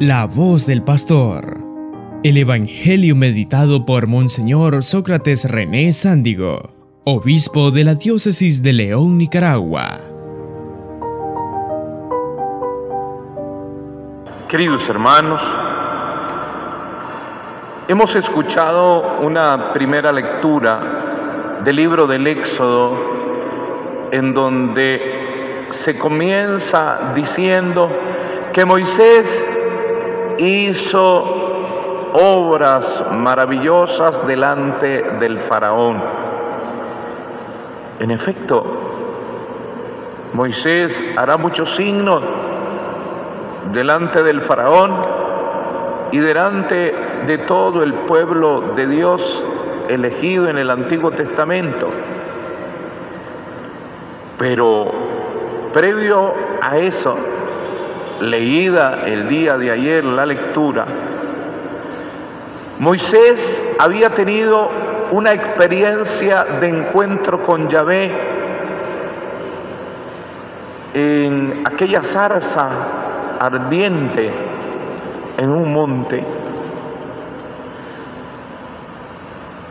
La voz del pastor. El Evangelio meditado por Monseñor Sócrates René Sándigo, obispo de la diócesis de León, Nicaragua. Queridos hermanos, hemos escuchado una primera lectura del libro del Éxodo en donde se comienza diciendo que Moisés hizo obras maravillosas delante del faraón. En efecto, Moisés hará muchos signos delante del faraón y delante de todo el pueblo de Dios elegido en el Antiguo Testamento. Pero previo a eso, leída el día de ayer la lectura, Moisés había tenido una experiencia de encuentro con Yahvé en aquella zarza ardiente en un monte.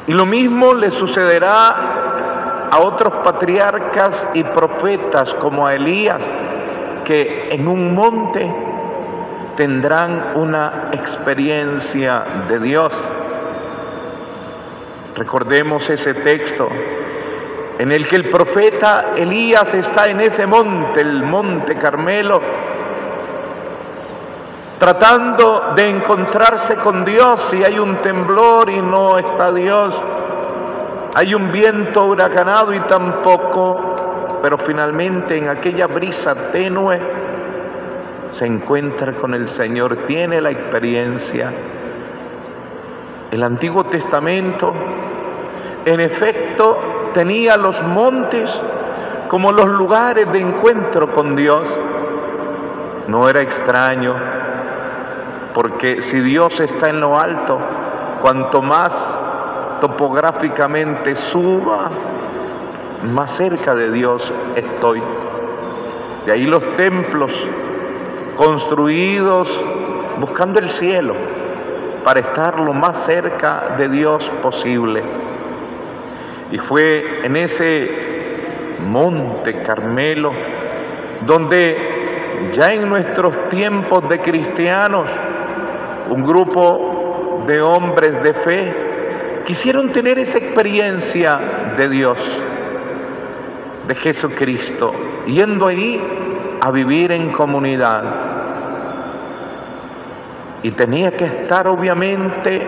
Y lo mismo le sucederá a otros patriarcas y profetas como a Elías, que en un monte tendrán una experiencia de Dios. Recordemos ese texto en el que el profeta Elías está en ese monte, el monte Carmelo, tratando de encontrarse con Dios y hay un temblor y no está Dios, hay un viento huracanado y tampoco pero finalmente en aquella brisa tenue se encuentra con el Señor, tiene la experiencia. El Antiguo Testamento, en efecto, tenía los montes como los lugares de encuentro con Dios. No era extraño, porque si Dios está en lo alto, cuanto más topográficamente suba, más cerca de Dios estoy. De ahí los templos construidos buscando el cielo para estar lo más cerca de Dios posible. Y fue en ese monte Carmelo donde ya en nuestros tiempos de cristianos un grupo de hombres de fe quisieron tener esa experiencia de Dios de Jesucristo, yendo ahí a vivir en comunidad. Y tenía que estar obviamente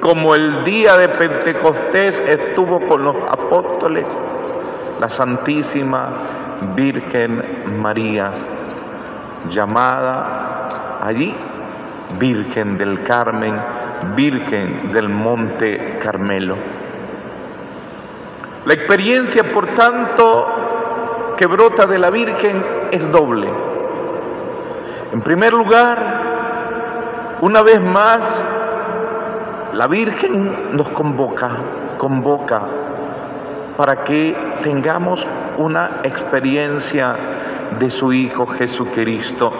como el día de Pentecostés estuvo con los apóstoles, la Santísima Virgen María, llamada allí Virgen del Carmen, Virgen del Monte Carmelo. La experiencia, por tanto, que brota de la Virgen es doble. En primer lugar, una vez más, la Virgen nos convoca, convoca para que tengamos una experiencia de su Hijo Jesucristo.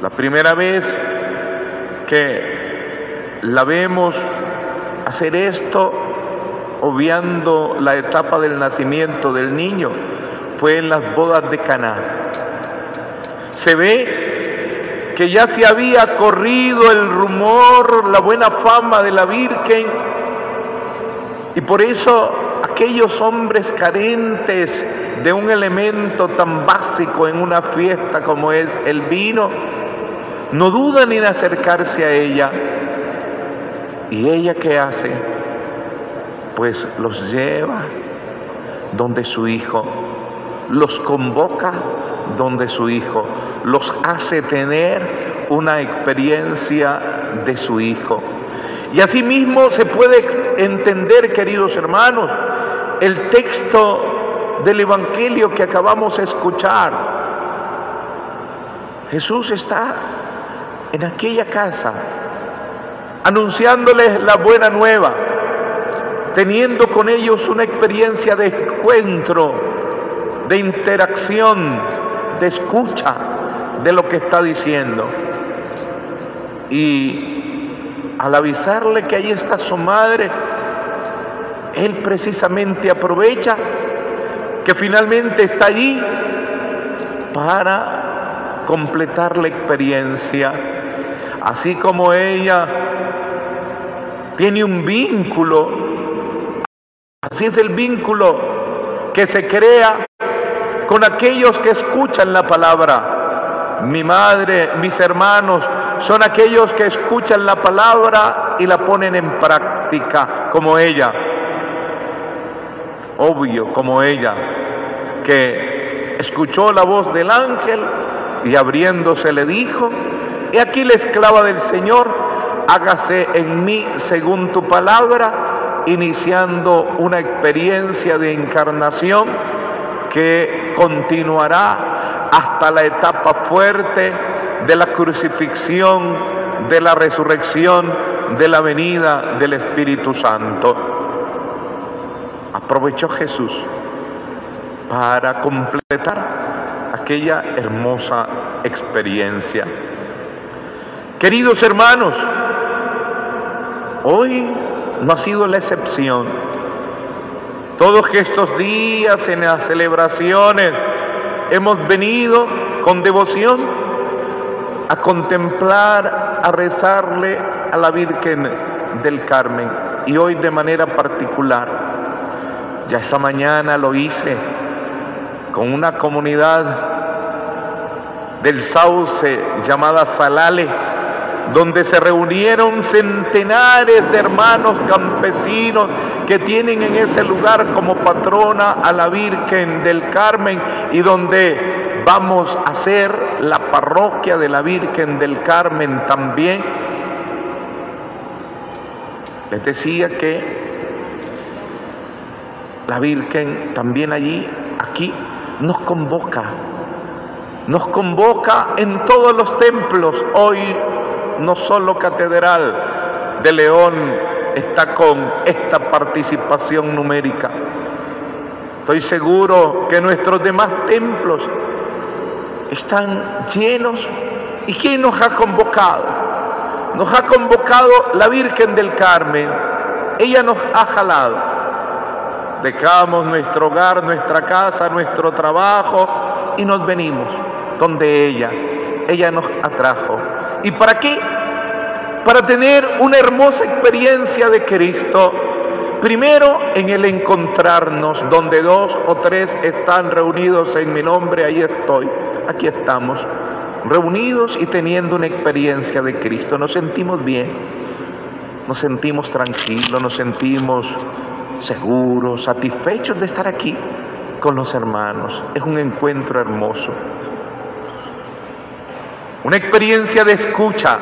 La primera vez que la vemos hacer esto obviando la etapa del nacimiento del niño, fue en las bodas de Caná. Se ve que ya se había corrido el rumor, la buena fama de la Virgen, y por eso aquellos hombres carentes de un elemento tan básico en una fiesta como es el vino, no dudan en acercarse a ella. ¿Y ella qué hace? Pues los lleva donde su hijo, los convoca donde su hijo, los hace tener una experiencia de su hijo. Y asimismo se puede entender, queridos hermanos, el texto del Evangelio que acabamos de escuchar. Jesús está en aquella casa anunciándoles la buena nueva teniendo con ellos una experiencia de encuentro, de interacción, de escucha, de lo que está diciendo. Y al avisarle que ahí está su madre, él precisamente aprovecha que finalmente está allí para completar la experiencia, así como ella tiene un vínculo, así es el vínculo que se crea con aquellos que escuchan la palabra. Mi madre, mis hermanos, son aquellos que escuchan la palabra y la ponen en práctica como ella. Obvio, como ella, que escuchó la voz del ángel y abriéndose le dijo, he aquí la esclava del Señor, hágase en mí según tu palabra, iniciando una experiencia de encarnación que continuará hasta la etapa fuerte de la crucifixión, de la resurrección, de la venida del Espíritu Santo. Aprovechó Jesús para completar aquella hermosa experiencia. Queridos hermanos, hoy no ha sido la excepción. Todos estos días en las celebraciones hemos venido con devoción a contemplar, a rezarle a la Virgen del Carmen y hoy de manera particular. Ya esta mañana lo hice con una comunidad del Sauce llamada Salale, donde se reunieron centenares de hermanos campesinos que tienen en ese lugar como patrona a la Virgen del Carmen y donde vamos a hacer la parroquia de la Virgen del Carmen también. Les decía que la Virgen también allí, aquí, nos convoca, nos convoca en todos los templos. Hoy no solo Catedral de León está con esta participación numérica. Estoy seguro que nuestros demás templos están llenos. ¿Y quién nos ha convocado? Nos ha convocado la Virgen del Carmen. Ella nos ha jalado Dejamos nuestro hogar, nuestra casa, nuestro trabajo y nos venimos donde ella. Ella nos atrajo. ¿Y para qué? Para tener una hermosa experiencia de Cristo. Primero en el encontrarnos, donde dos o tres están reunidos en mi nombre, ahí estoy, aquí estamos, reunidos y teniendo una experiencia de Cristo. Nos sentimos bien, nos sentimos tranquilos, nos sentimos seguros, satisfechos de estar aquí con los hermanos. Es un encuentro hermoso. Una experiencia de escucha.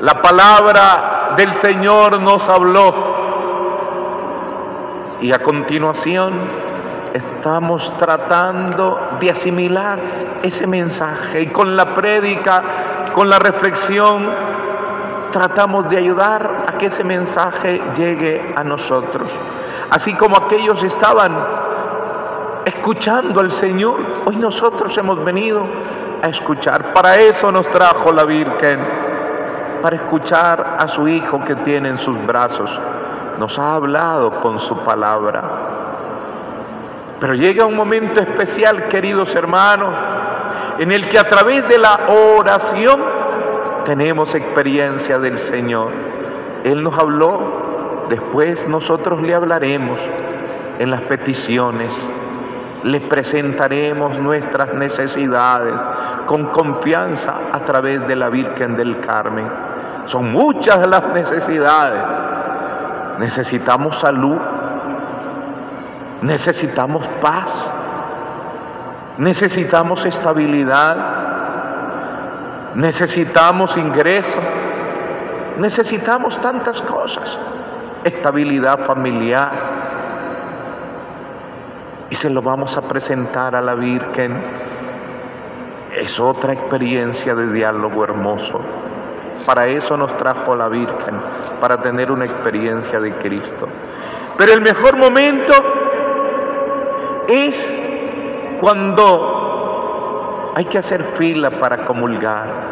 La palabra del Señor nos habló. Y a continuación estamos tratando de asimilar ese mensaje y con la prédica, con la reflexión, tratamos de ayudar a que ese mensaje llegue a nosotros. Así como aquellos estaban escuchando al Señor, hoy nosotros hemos venido a escuchar. Para eso nos trajo la Virgen, para escuchar a su Hijo que tiene en sus brazos. Nos ha hablado con su palabra. Pero llega un momento especial, queridos hermanos, en el que a través de la oración tenemos experiencia del Señor. Él nos habló, después nosotros le hablaremos en las peticiones, le presentaremos nuestras necesidades con confianza a través de la Virgen del Carmen. Son muchas las necesidades. Necesitamos salud, necesitamos paz, necesitamos estabilidad, necesitamos ingreso, necesitamos tantas cosas, estabilidad familiar. Y se lo vamos a presentar a la Virgen. Es otra experiencia de diálogo hermoso. Para eso nos trajo la Virgen, para tener una experiencia de Cristo. Pero el mejor momento es cuando hay que hacer fila para comulgar.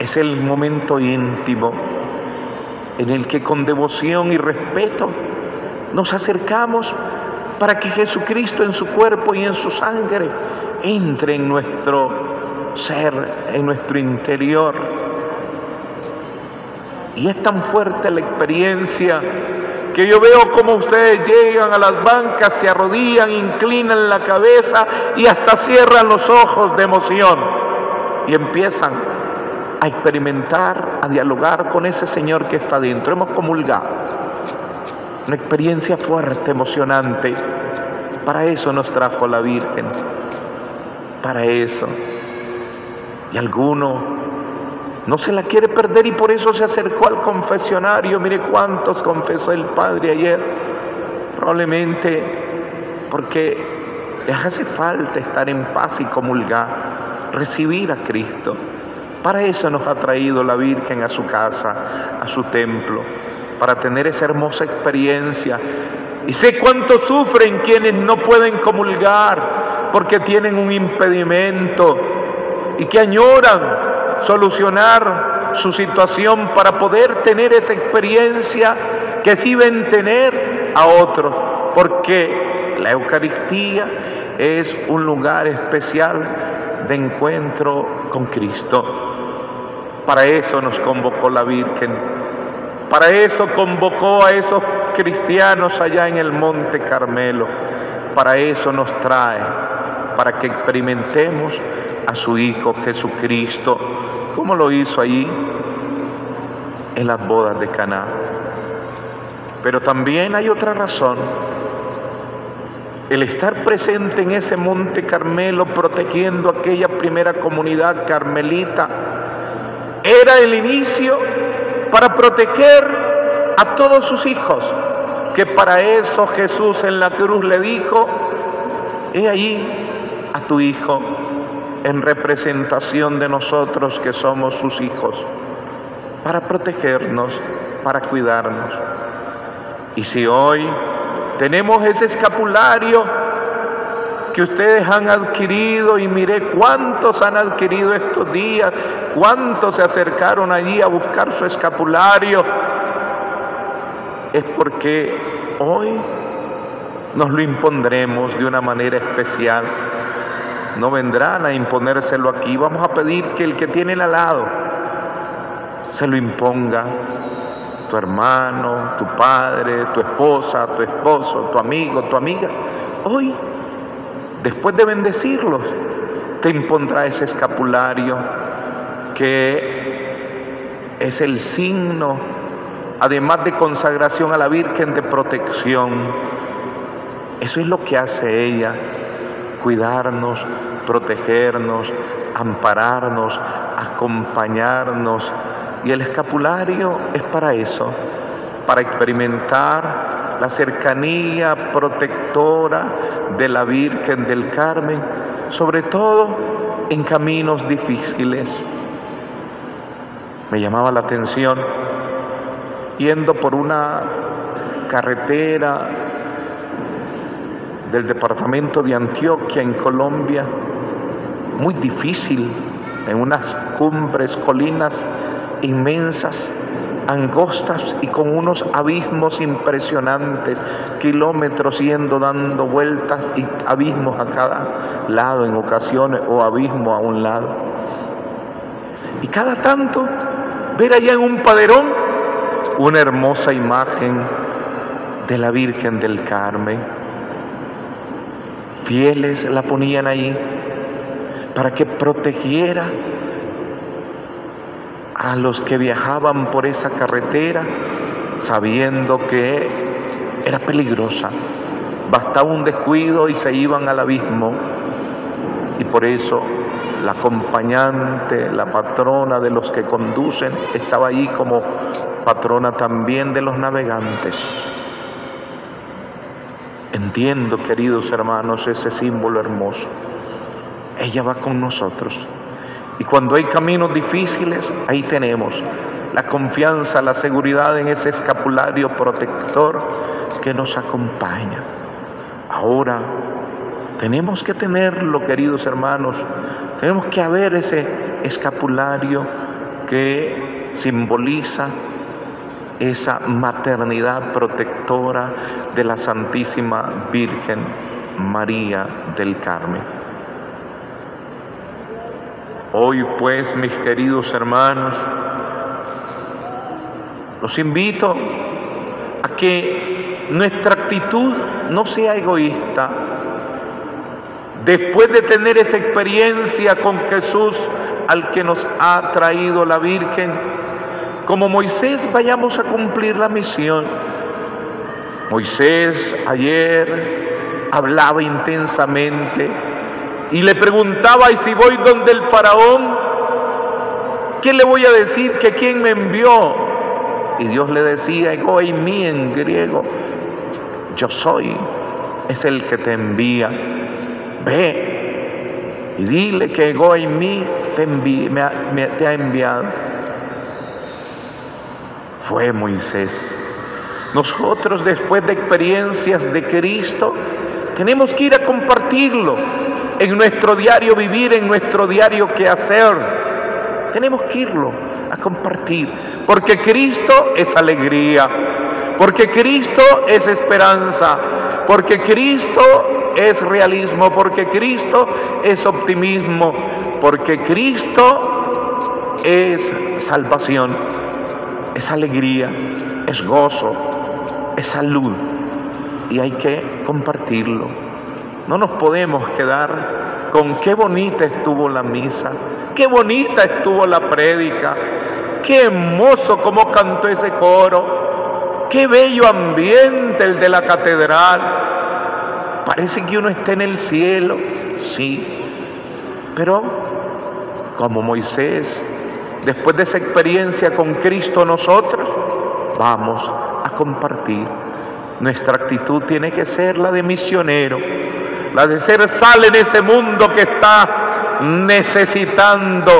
Es el momento íntimo en el que con devoción y respeto nos acercamos para que Jesucristo en su cuerpo y en su sangre entre en nuestro ser, en nuestro interior. Y es tan fuerte la experiencia que yo veo como ustedes llegan a las bancas, se arrodillan, inclinan la cabeza y hasta cierran los ojos de emoción y empiezan a experimentar, a dialogar con ese Señor que está dentro. Hemos comulgado. Una experiencia fuerte, emocionante. Para eso nos trajo la Virgen. Para eso. Y alguno no se la quiere perder y por eso se acercó al confesionario. Mire cuántos confesó el Padre ayer. Probablemente porque les hace falta estar en paz y comulgar, recibir a Cristo. Para eso nos ha traído la Virgen a su casa, a su templo, para tener esa hermosa experiencia. Y sé cuánto sufren quienes no pueden comulgar porque tienen un impedimento y que añoran solucionar su situación para poder tener esa experiencia que sí ven tener a otros, porque la Eucaristía es un lugar especial de encuentro con Cristo. Para eso nos convocó la Virgen, para eso convocó a esos cristianos allá en el Monte Carmelo, para eso nos trae, para que experimentemos a su Hijo Jesucristo ¿Cómo lo hizo allí en las bodas de Caná. Pero también hay otra razón. El estar presente en ese monte Carmelo protegiendo aquella primera comunidad carmelita era el inicio para proteger a todos sus hijos, que para eso Jesús en la cruz le dijo, he ahí a tu hijo en representación de nosotros que somos sus hijos, para protegernos, para cuidarnos. Y si hoy tenemos ese escapulario que ustedes han adquirido y miré cuántos han adquirido estos días, cuántos se acercaron allí a buscar su escapulario, es porque hoy nos lo impondremos de una manera especial no vendrán a imponérselo aquí. Vamos a pedir que el que tiene al lado se lo imponga. Tu hermano, tu padre, tu esposa, tu esposo, tu amigo, tu amiga. Hoy, después de bendecirlos, te impondrá ese escapulario que es el signo, además de consagración a la Virgen, de protección. Eso es lo que hace ella cuidarnos, protegernos, ampararnos, acompañarnos. Y el escapulario es para eso, para experimentar la cercanía protectora de la Virgen del Carmen, sobre todo en caminos difíciles. Me llamaba la atención yendo por una carretera del departamento de Antioquia en Colombia, muy difícil, en unas cumbres, colinas inmensas, angostas y con unos abismos impresionantes, kilómetros yendo dando vueltas y abismos a cada lado en ocasiones o abismo a un lado. Y cada tanto ver allá en un paderón una hermosa imagen de la Virgen del Carmen fieles la ponían ahí para que protegiera a los que viajaban por esa carretera sabiendo que era peligrosa. Bastaba un descuido y se iban al abismo. Y por eso la acompañante, la patrona de los que conducen, estaba allí como patrona también de los navegantes. Entiendo, queridos hermanos, ese símbolo hermoso. Ella va con nosotros. Y cuando hay caminos difíciles, ahí tenemos la confianza, la seguridad en ese escapulario protector que nos acompaña. Ahora tenemos que tenerlo, queridos hermanos, Tenemos que haber ese escapulario que simboliza esa maternidad protectora de la Santísima Virgen María del Carmen. Hoy pues, mis queridos hermanos, los invito a que nuestra actitud no sea egoísta. Después de tener esa experiencia con Jesús al que nos ha traído la Virgen, como Moisés vayamos a cumplir la misión. Moisés ayer hablaba intensamente y le preguntaba, ¿y si voy donde el faraón? ¿Qué le voy a decir? ¿Que quién me envió? Y Dios le decía, mí en griego, yo soy, es el que te envía. Ve y dile que mí te, te ha enviado fue Moisés. Nosotros después de experiencias de Cristo, tenemos que ir a compartirlo en nuestro diario vivir, en nuestro diario quehacer. Tenemos que irlo a compartir, porque Cristo es alegría, porque Cristo es esperanza, porque Cristo es realismo, porque Cristo es optimismo, porque Cristo es salvación es alegría, es gozo, es salud y hay que compartirlo. No nos podemos quedar con qué bonita estuvo la misa, qué bonita estuvo la prédica, qué hermoso como cantó ese coro, qué bello ambiente el de la catedral. Parece que uno está en el cielo, sí, pero como Moisés después de esa experiencia con Cristo nosotros, vamos a compartir. Nuestra actitud tiene que ser la de misionero, la de ser sal en ese mundo que está necesitando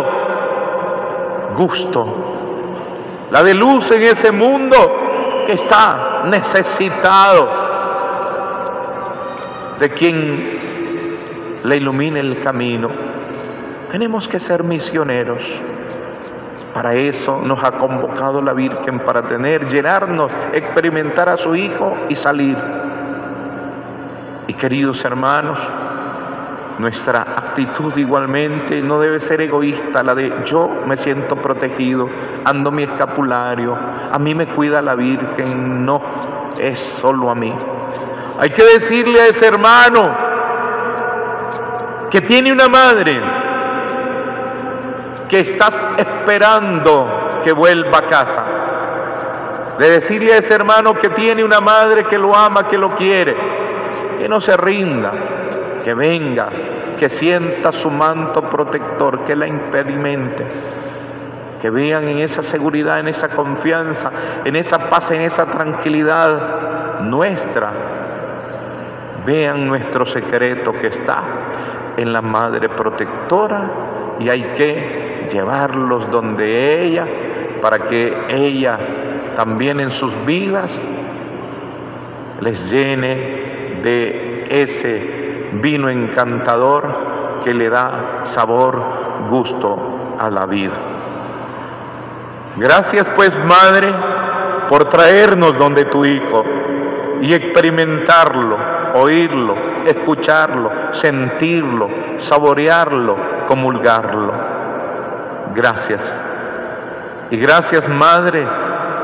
gusto, la de luz en ese mundo que está necesitado de quien le ilumine el camino. Tenemos que ser misioneros. Para eso nos ha convocado la Virgen, para tener, llenarnos, experimentar a su Hijo y salir. Y queridos hermanos, nuestra actitud igualmente no debe ser egoísta, la de yo me siento protegido, ando mi escapulario, a mí me cuida la Virgen, no, es solo a mí. Hay que decirle a ese hermano que tiene una madre, que estás esperando que vuelva a casa. De decirle a ese hermano que tiene una madre que lo ama, que lo quiere, que no se rinda, que venga, que sienta su manto protector, que la impedimente, que vean en esa seguridad, en esa confianza, en esa paz, en esa tranquilidad nuestra, vean nuestro secreto que está en la Madre Protectora y hay que llevarlos donde ella, para que ella también en sus vidas les llene de ese vino encantador que le da sabor, gusto a la vida. Gracias pues, Madre, por traernos donde tu Hijo y experimentarlo, oírlo, escucharlo, sentirlo, saborearlo, comulgarlo. Gracias. Y gracias Madre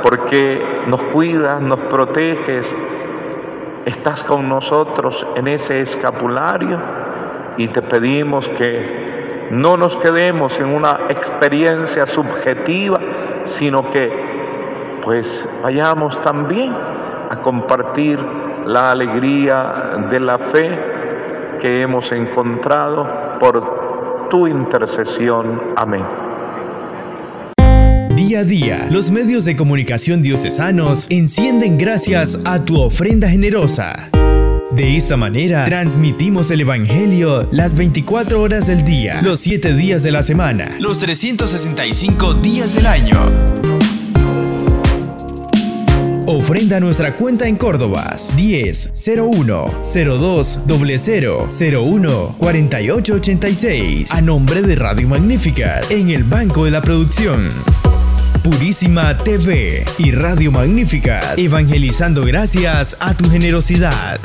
porque nos cuidas, nos proteges, estás con nosotros en ese escapulario y te pedimos que no nos quedemos en una experiencia subjetiva, sino que pues vayamos también a compartir la alegría de la fe que hemos encontrado por tu intercesión. Amén. Día a día, los medios de comunicación diocesanos encienden gracias a tu ofrenda generosa. De esta manera, transmitimos el Evangelio las 24 horas del día, los 7 días de la semana, los 365 días del año. Ofrenda nuestra cuenta en Córdoba 10 01 02 00 01 4886 a nombre de Radio Magnífica en el Banco de la Producción. Purísima TV y Radio Magnífica, evangelizando gracias a tu generosidad.